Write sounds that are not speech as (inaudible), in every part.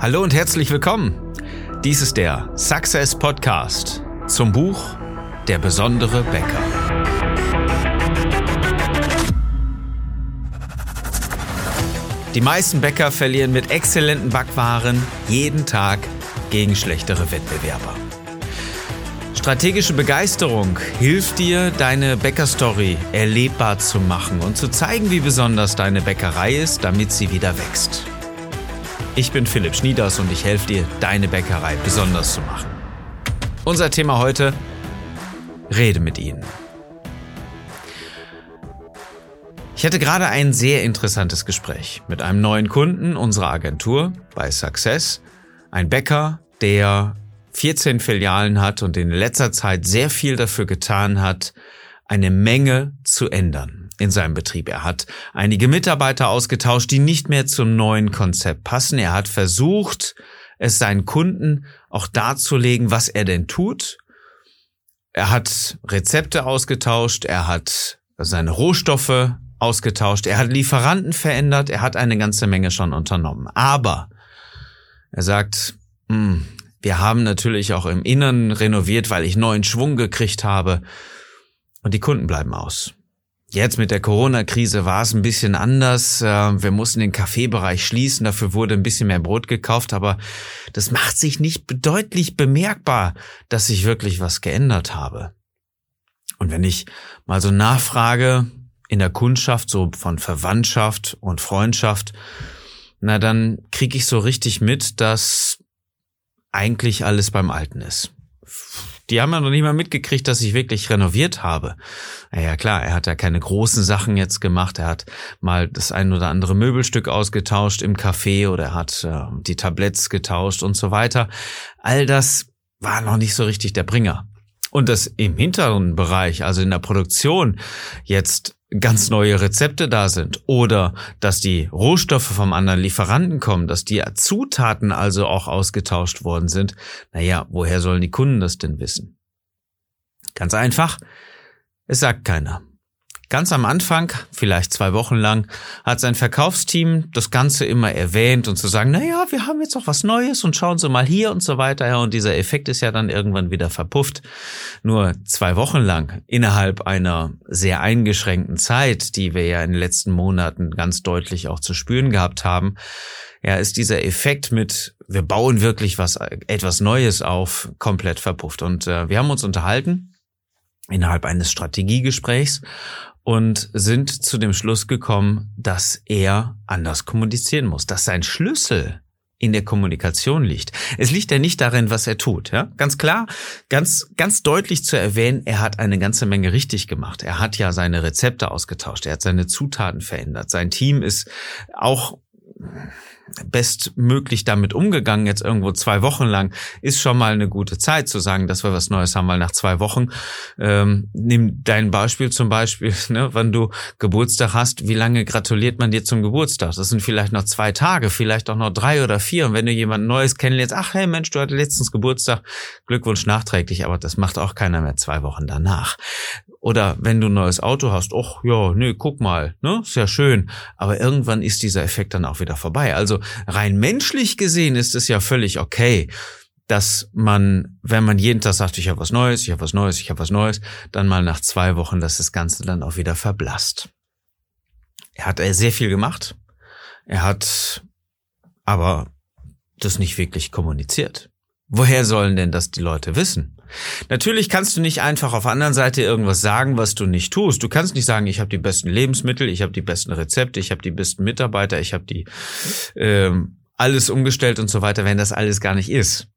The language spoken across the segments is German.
Hallo und herzlich willkommen. Dies ist der Success Podcast zum Buch Der besondere Bäcker. Die meisten Bäcker verlieren mit exzellenten Backwaren jeden Tag gegen schlechtere Wettbewerber. Strategische Begeisterung hilft dir, deine Bäckerstory erlebbar zu machen und zu zeigen, wie besonders deine Bäckerei ist, damit sie wieder wächst. Ich bin Philipp Schnieders und ich helfe dir, deine Bäckerei besonders zu machen. Unser Thema heute, rede mit ihnen. Ich hatte gerade ein sehr interessantes Gespräch mit einem neuen Kunden unserer Agentur bei Success, ein Bäcker, der 14 Filialen hat und in letzter Zeit sehr viel dafür getan hat, eine Menge zu ändern in seinem Betrieb. Er hat einige Mitarbeiter ausgetauscht, die nicht mehr zum neuen Konzept passen. Er hat versucht, es seinen Kunden auch darzulegen, was er denn tut. Er hat Rezepte ausgetauscht, er hat seine Rohstoffe ausgetauscht, er hat Lieferanten verändert, er hat eine ganze Menge schon unternommen. Aber er sagt, hm, wir haben natürlich auch im Inneren renoviert, weil ich neuen Schwung gekriegt habe. Und die Kunden bleiben aus. Jetzt mit der Corona-Krise war es ein bisschen anders. Äh, wir mussten den Kaffeebereich schließen, dafür wurde ein bisschen mehr Brot gekauft, aber das macht sich nicht deutlich bemerkbar, dass sich wirklich was geändert habe. Und wenn ich mal so nachfrage in der Kundschaft, so von Verwandtschaft und Freundschaft, na dann kriege ich so richtig mit, dass eigentlich alles beim Alten ist. Die haben ja noch nicht mal mitgekriegt, dass ich wirklich renoviert habe. Ja klar, er hat ja keine großen Sachen jetzt gemacht. Er hat mal das ein oder andere Möbelstück ausgetauscht im Café oder er hat äh, die Tabletts getauscht und so weiter. All das war noch nicht so richtig der Bringer. Und das im hinteren Bereich, also in der Produktion, jetzt ganz neue Rezepte da sind oder dass die Rohstoffe vom anderen Lieferanten kommen, dass die Zutaten also auch ausgetauscht worden sind, naja, woher sollen die Kunden das denn wissen? Ganz einfach, es sagt keiner. Ganz am Anfang, vielleicht zwei Wochen lang, hat sein Verkaufsteam das Ganze immer erwähnt und zu sagen, na ja, wir haben jetzt auch was Neues und schauen Sie mal hier und so weiter. Ja, und dieser Effekt ist ja dann irgendwann wieder verpufft. Nur zwei Wochen lang, innerhalb einer sehr eingeschränkten Zeit, die wir ja in den letzten Monaten ganz deutlich auch zu spüren gehabt haben, ja, ist dieser Effekt mit, wir bauen wirklich was, etwas Neues auf, komplett verpufft. Und äh, wir haben uns unterhalten innerhalb eines Strategiegesprächs und sind zu dem Schluss gekommen, dass er anders kommunizieren muss, dass sein Schlüssel in der Kommunikation liegt. Es liegt ja nicht darin, was er tut. Ja? Ganz klar, ganz, ganz deutlich zu erwähnen, er hat eine ganze Menge richtig gemacht. Er hat ja seine Rezepte ausgetauscht, er hat seine Zutaten verändert. Sein Team ist auch bestmöglich damit umgegangen, jetzt irgendwo zwei Wochen lang, ist schon mal eine gute Zeit zu sagen, dass wir was Neues haben, weil nach zwei Wochen, ähm, nimm dein Beispiel zum Beispiel, (laughs) ne, wenn du Geburtstag hast, wie lange gratuliert man dir zum Geburtstag? Das sind vielleicht noch zwei Tage, vielleicht auch noch drei oder vier. Und wenn du jemand Neues kennenlernst, ach hey Mensch, du hattest letztens Geburtstag, Glückwunsch nachträglich, aber das macht auch keiner mehr zwei Wochen danach. Oder wenn du ein neues Auto hast, ach ja, nee, guck mal, ne, ist ja schön. Aber irgendwann ist dieser Effekt dann auch wieder vorbei. Also rein menschlich gesehen ist es ja völlig okay, dass man, wenn man jeden Tag sagt, ich habe was Neues, ich habe was Neues, ich habe was Neues, dann mal nach zwei Wochen, dass das Ganze dann auch wieder verblasst. Er hat sehr viel gemacht. Er hat aber das nicht wirklich kommuniziert. Woher sollen denn das die Leute wissen? Natürlich kannst du nicht einfach auf der anderen Seite irgendwas sagen, was du nicht tust. Du kannst nicht sagen, ich habe die besten Lebensmittel, ich habe die besten Rezepte, ich habe die besten Mitarbeiter, ich habe die ähm, alles umgestellt und so weiter, wenn das alles gar nicht ist.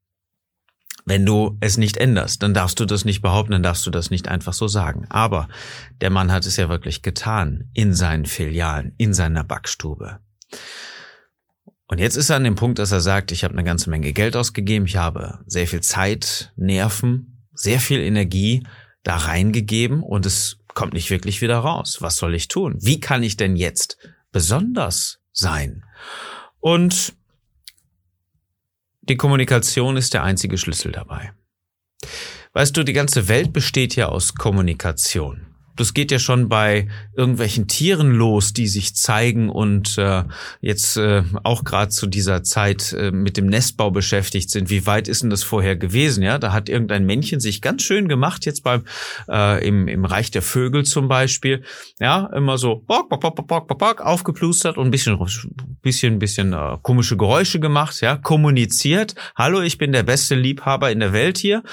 Wenn du es nicht änderst, dann darfst du das nicht behaupten, dann darfst du das nicht einfach so sagen. Aber der Mann hat es ja wirklich getan in seinen Filialen, in seiner Backstube. Und jetzt ist er an dem Punkt, dass er sagt, ich habe eine ganze Menge Geld ausgegeben, ich habe sehr viel Zeit, Nerven, sehr viel Energie da reingegeben und es kommt nicht wirklich wieder raus. Was soll ich tun? Wie kann ich denn jetzt besonders sein? Und die Kommunikation ist der einzige Schlüssel dabei. Weißt du, die ganze Welt besteht ja aus Kommunikation. Das geht ja schon bei irgendwelchen Tieren los, die sich zeigen und äh, jetzt äh, auch gerade zu dieser Zeit äh, mit dem Nestbau beschäftigt sind. Wie weit ist denn das vorher gewesen? Ja, da hat irgendein Männchen sich ganz schön gemacht jetzt beim äh, im, im Reich der Vögel zum Beispiel. Ja, immer so bock, bock, bock, bock, bock, bock, aufgeplustert und ein bisschen, bisschen, bisschen äh, komische Geräusche gemacht. Ja, kommuniziert. Hallo, ich bin der beste Liebhaber in der Welt hier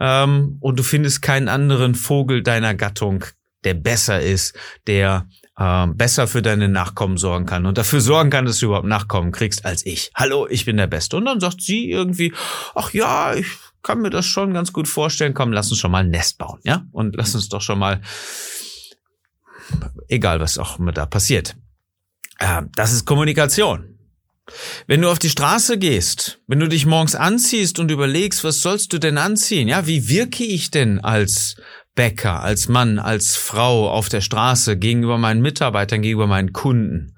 ähm, und du findest keinen anderen Vogel deiner Gattung der besser ist, der äh, besser für deine Nachkommen sorgen kann und dafür sorgen kann, dass du überhaupt Nachkommen kriegst als ich. Hallo, ich bin der Beste. Und dann sagt sie irgendwie, ach ja, ich kann mir das schon ganz gut vorstellen. Komm, lass uns schon mal ein Nest bauen, ja? Und lass uns doch schon mal, egal was auch immer da passiert. Äh, das ist Kommunikation. Wenn du auf die Straße gehst, wenn du dich morgens anziehst und überlegst, was sollst du denn anziehen? Ja, wie wirke ich denn als Bäcker, als Mann, als Frau auf der Straße, gegenüber meinen Mitarbeitern, gegenüber meinen Kunden,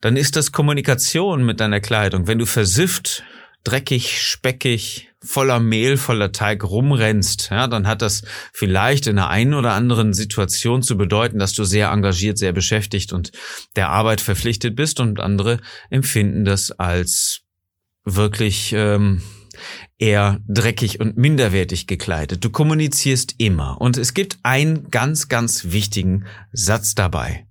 dann ist das Kommunikation mit deiner Kleidung. Wenn du versifft, dreckig, speckig, voller Mehl, voller Teig rumrennst, ja, dann hat das vielleicht in einer einen oder anderen Situation zu bedeuten, dass du sehr engagiert, sehr beschäftigt und der Arbeit verpflichtet bist und andere empfinden das als wirklich ähm, eher dreckig und minderwertig gekleidet. Du kommunizierst immer. Und es gibt einen ganz, ganz wichtigen Satz dabei.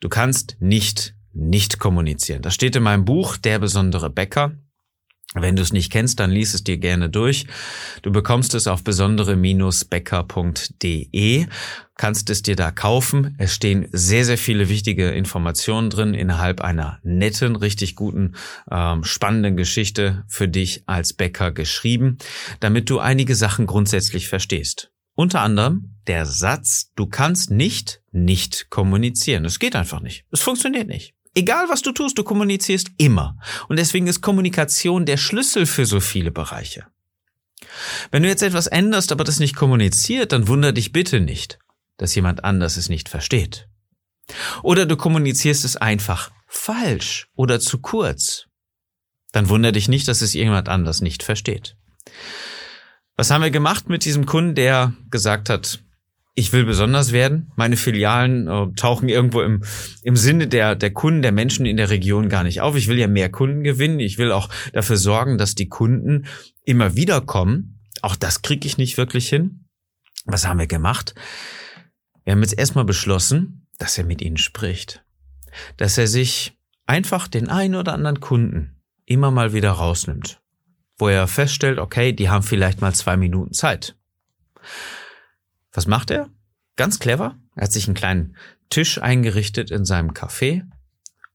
Du kannst nicht nicht kommunizieren. Das steht in meinem Buch Der besondere Bäcker. Wenn du es nicht kennst, dann lies es dir gerne durch. Du bekommst es auf besondere-becker.de, kannst es dir da kaufen. Es stehen sehr, sehr viele wichtige Informationen drin innerhalb einer netten, richtig guten, ähm, spannenden Geschichte für dich als Bäcker geschrieben, damit du einige Sachen grundsätzlich verstehst. Unter anderem der Satz, du kannst nicht nicht kommunizieren. Es geht einfach nicht. Es funktioniert nicht. Egal was du tust, du kommunizierst immer. Und deswegen ist Kommunikation der Schlüssel für so viele Bereiche. Wenn du jetzt etwas änderst, aber das nicht kommuniziert, dann wunder dich bitte nicht, dass jemand anders es nicht versteht. Oder du kommunizierst es einfach falsch oder zu kurz. Dann wunder dich nicht, dass es jemand anders nicht versteht. Was haben wir gemacht mit diesem Kunden, der gesagt hat, ich will besonders werden. Meine Filialen äh, tauchen irgendwo im, im Sinne der, der Kunden, der Menschen in der Region gar nicht auf. Ich will ja mehr Kunden gewinnen. Ich will auch dafür sorgen, dass die Kunden immer wieder kommen. Auch das kriege ich nicht wirklich hin. Was haben wir gemacht? Wir haben jetzt erstmal beschlossen, dass er mit ihnen spricht. Dass er sich einfach den einen oder anderen Kunden immer mal wieder rausnimmt. Wo er feststellt, okay, die haben vielleicht mal zwei Minuten Zeit. Was macht er? Ganz clever. Er hat sich einen kleinen Tisch eingerichtet in seinem Café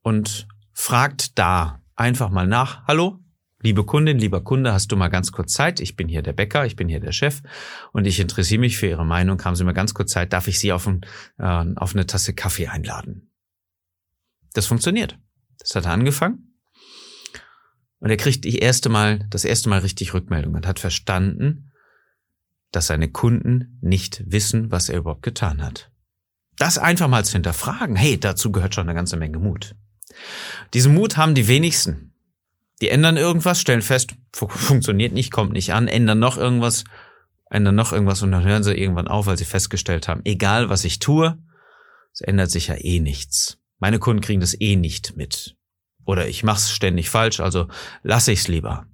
und fragt da einfach mal nach. Hallo, liebe Kundin, lieber Kunde, hast du mal ganz kurz Zeit? Ich bin hier der Bäcker, ich bin hier der Chef und ich interessiere mich für Ihre Meinung. Haben Sie mal ganz kurz Zeit? Darf ich Sie auf, ein, äh, auf eine Tasse Kaffee einladen? Das funktioniert. Das hat er angefangen. Und er kriegt die erste Mal, das erste Mal richtig Rückmeldung und hat verstanden, dass seine Kunden nicht wissen, was er überhaupt getan hat. Das einfach mal zu hinterfragen, hey, dazu gehört schon eine ganze Menge Mut. Diesen Mut haben die wenigsten. Die ändern irgendwas, stellen fest, funktioniert nicht, kommt nicht an, ändern noch irgendwas, ändern noch irgendwas und dann hören sie irgendwann auf, weil sie festgestellt haben, egal was ich tue, es ändert sich ja eh nichts. Meine Kunden kriegen das eh nicht mit. Oder ich mach's ständig falsch, also lasse ich's lieber.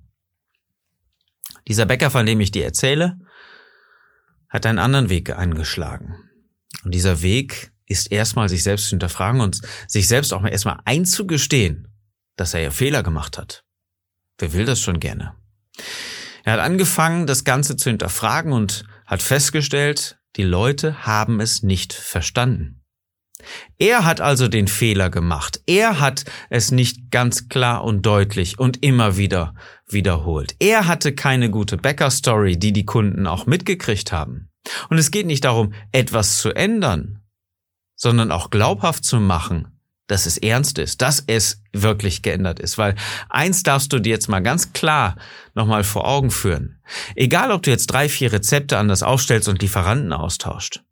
Dieser Bäcker, von dem ich dir erzähle, hat einen anderen Weg eingeschlagen. Und dieser Weg ist erstmal sich selbst zu hinterfragen und sich selbst auch mal erstmal einzugestehen, dass er ja Fehler gemacht hat. Wer will das schon gerne? Er hat angefangen, das Ganze zu hinterfragen und hat festgestellt, die Leute haben es nicht verstanden. Er hat also den Fehler gemacht. Er hat es nicht ganz klar und deutlich und immer wieder wiederholt. Er hatte keine gute Bäcker-Story, die die Kunden auch mitgekriegt haben. Und es geht nicht darum, etwas zu ändern, sondern auch glaubhaft zu machen, dass es ernst ist, dass es wirklich geändert ist. Weil eins darfst du dir jetzt mal ganz klar nochmal vor Augen führen. Egal, ob du jetzt drei, vier Rezepte anders aufstellst und Lieferanten austauscht.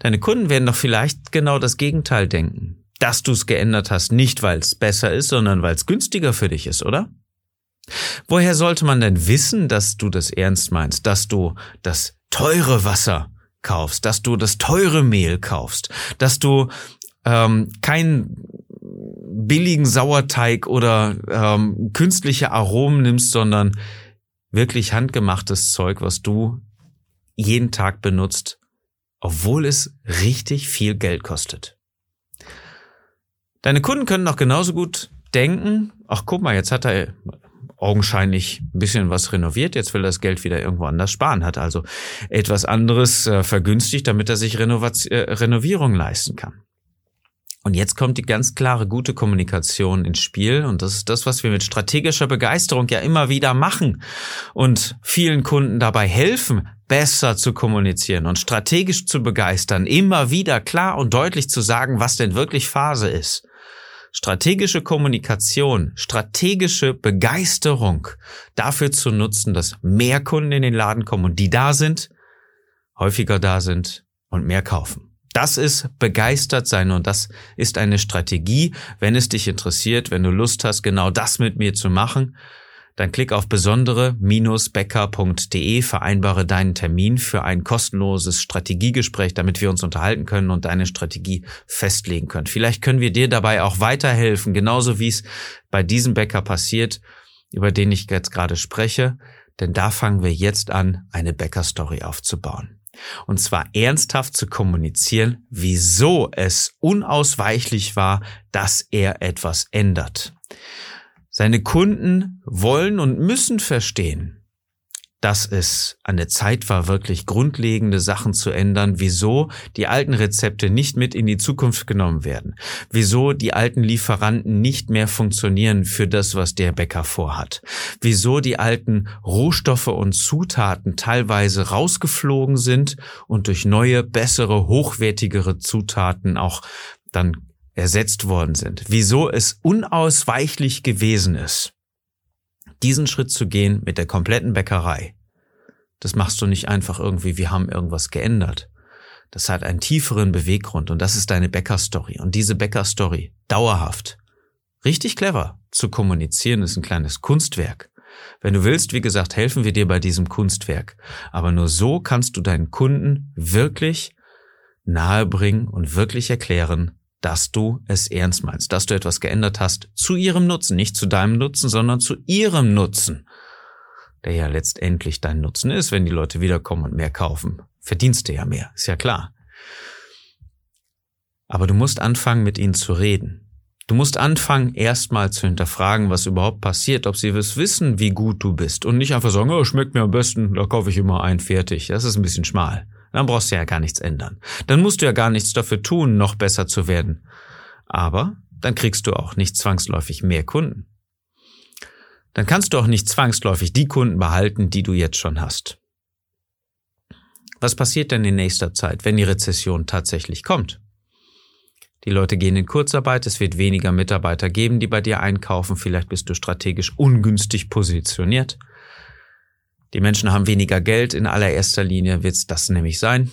Deine Kunden werden doch vielleicht genau das Gegenteil denken. Dass du es geändert hast, nicht weil es besser ist, sondern weil es günstiger für dich ist, oder? Woher sollte man denn wissen, dass du das ernst meinst, dass du das teure Wasser kaufst, dass du das teure Mehl kaufst, dass du ähm, keinen billigen Sauerteig oder ähm, künstliche Aromen nimmst, sondern wirklich handgemachtes Zeug, was du jeden Tag benutzt, obwohl es richtig viel Geld kostet. Deine Kunden können auch genauso gut denken, ach guck mal, jetzt hat er augenscheinlich ein bisschen was renoviert, jetzt will er das Geld wieder irgendwo anders sparen, hat also etwas anderes äh, vergünstigt, damit er sich Renovat äh, Renovierung leisten kann. Und jetzt kommt die ganz klare gute Kommunikation ins Spiel und das ist das, was wir mit strategischer Begeisterung ja immer wieder machen und vielen Kunden dabei helfen, besser zu kommunizieren und strategisch zu begeistern, immer wieder klar und deutlich zu sagen, was denn wirklich Phase ist. Strategische Kommunikation, strategische Begeisterung dafür zu nutzen, dass mehr Kunden in den Laden kommen und die da sind, häufiger da sind und mehr kaufen. Das ist begeistert sein und das ist eine Strategie. Wenn es dich interessiert, wenn du Lust hast, genau das mit mir zu machen, dann klick auf besondere-becker.de, vereinbare deinen Termin für ein kostenloses Strategiegespräch, damit wir uns unterhalten können und deine Strategie festlegen können. Vielleicht können wir dir dabei auch weiterhelfen, genauso wie es bei diesem Bäcker passiert, über den ich jetzt gerade spreche, denn da fangen wir jetzt an, eine Bäcker-Story aufzubauen. Und zwar ernsthaft zu kommunizieren, wieso es unausweichlich war, dass er etwas ändert. Seine Kunden wollen und müssen verstehen, dass es an der Zeit war, wirklich grundlegende Sachen zu ändern, wieso die alten Rezepte nicht mit in die Zukunft genommen werden, wieso die alten Lieferanten nicht mehr funktionieren für das, was der Bäcker vorhat, wieso die alten Rohstoffe und Zutaten teilweise rausgeflogen sind und durch neue, bessere, hochwertigere Zutaten auch dann ersetzt worden sind, wieso es unausweichlich gewesen ist, diesen Schritt zu gehen mit der kompletten Bäckerei, das machst du nicht einfach irgendwie, wir haben irgendwas geändert. Das hat einen tieferen Beweggrund und das ist deine Bäckerstory. Und diese Bäckerstory dauerhaft, richtig clever zu kommunizieren, ist ein kleines Kunstwerk. Wenn du willst, wie gesagt, helfen wir dir bei diesem Kunstwerk. Aber nur so kannst du deinen Kunden wirklich nahebringen und wirklich erklären, dass du es ernst meinst, dass du etwas geändert hast zu ihrem Nutzen, nicht zu deinem Nutzen, sondern zu ihrem Nutzen, der ja letztendlich dein Nutzen ist, wenn die Leute wiederkommen und mehr kaufen. Verdienst du ja mehr, ist ja klar. Aber du musst anfangen, mit ihnen zu reden. Du musst anfangen, erstmal zu hinterfragen, was überhaupt passiert, ob sie es wissen, wie gut du bist und nicht einfach sagen, oh, schmeckt mir am besten, da kaufe ich immer ein, fertig. Das ist ein bisschen schmal. Dann brauchst du ja gar nichts ändern. Dann musst du ja gar nichts dafür tun, noch besser zu werden. Aber dann kriegst du auch nicht zwangsläufig mehr Kunden. Dann kannst du auch nicht zwangsläufig die Kunden behalten, die du jetzt schon hast. Was passiert denn in nächster Zeit, wenn die Rezession tatsächlich kommt? Die Leute gehen in Kurzarbeit, es wird weniger Mitarbeiter geben, die bei dir einkaufen, vielleicht bist du strategisch ungünstig positioniert. Die Menschen haben weniger Geld, in allererster Linie wird es das nämlich sein,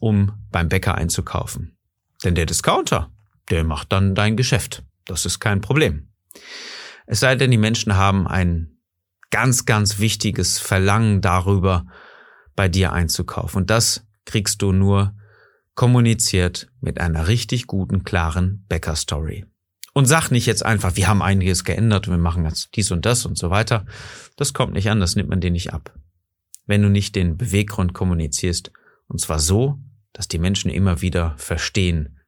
um beim Bäcker einzukaufen. Denn der Discounter, der macht dann dein Geschäft. Das ist kein Problem. Es sei denn, die Menschen haben ein ganz, ganz wichtiges Verlangen darüber, bei dir einzukaufen. Und das kriegst du nur kommuniziert mit einer richtig guten, klaren Bäcker-Story. Und sag nicht jetzt einfach, wir haben einiges geändert und wir machen jetzt dies und das und so weiter. Das kommt nicht an, das nimmt man dir nicht ab. Wenn du nicht den Beweggrund kommunizierst, und zwar so, dass die Menschen immer wieder verstehen,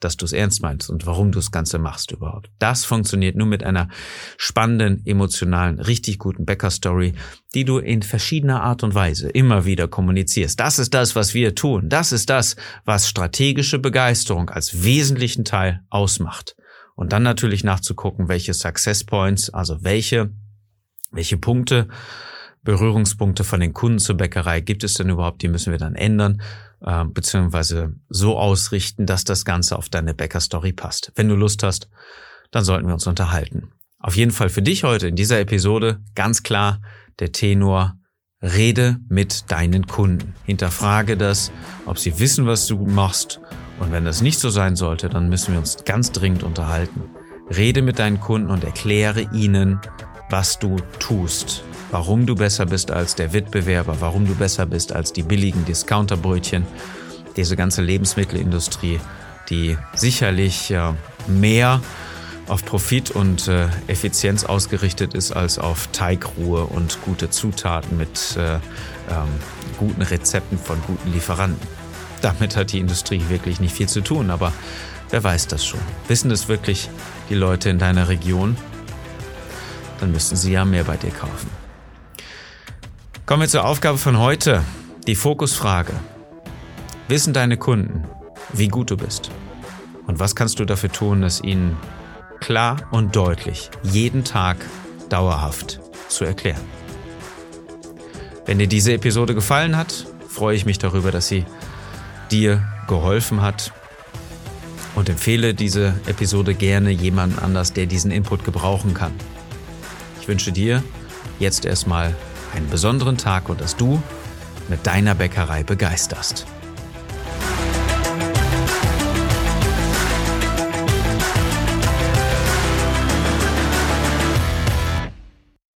dass du es ernst meinst und warum du das Ganze machst überhaupt. Das funktioniert nur mit einer spannenden, emotionalen, richtig guten Bäcker-Story, die du in verschiedener Art und Weise immer wieder kommunizierst. Das ist das, was wir tun. Das ist das, was strategische Begeisterung als wesentlichen Teil ausmacht. Und dann natürlich nachzugucken, welche Success Points, also welche, welche Punkte, Berührungspunkte von den Kunden zur Bäckerei gibt es denn überhaupt, die müssen wir dann ändern, äh, beziehungsweise so ausrichten, dass das Ganze auf deine Bäckerstory passt. Wenn du Lust hast, dann sollten wir uns unterhalten. Auf jeden Fall für dich heute in dieser Episode ganz klar der Tenor, rede mit deinen Kunden. Hinterfrage das, ob sie wissen, was du machst und wenn das nicht so sein sollte, dann müssen wir uns ganz dringend unterhalten. Rede mit deinen Kunden und erkläre ihnen, was du tust. warum du besser bist als der Wettbewerber, warum du besser bist als die billigen Discounterbrötchen, diese ganze Lebensmittelindustrie, die sicherlich äh, mehr auf Profit und äh, Effizienz ausgerichtet ist als auf Teigruhe und gute Zutaten mit äh, ähm, guten Rezepten von guten Lieferanten. Damit hat die Industrie wirklich nicht viel zu tun, aber wer weiß das schon? Wissen es wirklich die Leute in deiner Region? Dann müssten sie ja mehr bei dir kaufen. Kommen wir zur Aufgabe von heute, die Fokusfrage. Wissen deine Kunden, wie gut du bist? Und was kannst du dafür tun, es ihnen klar und deutlich jeden Tag dauerhaft zu erklären? Wenn dir diese Episode gefallen hat, freue ich mich darüber, dass sie dir geholfen hat und empfehle diese Episode gerne jemandem anders, der diesen Input gebrauchen kann. Ich wünsche dir jetzt erstmal einen besonderen Tag und dass du mit deiner Bäckerei begeisterst.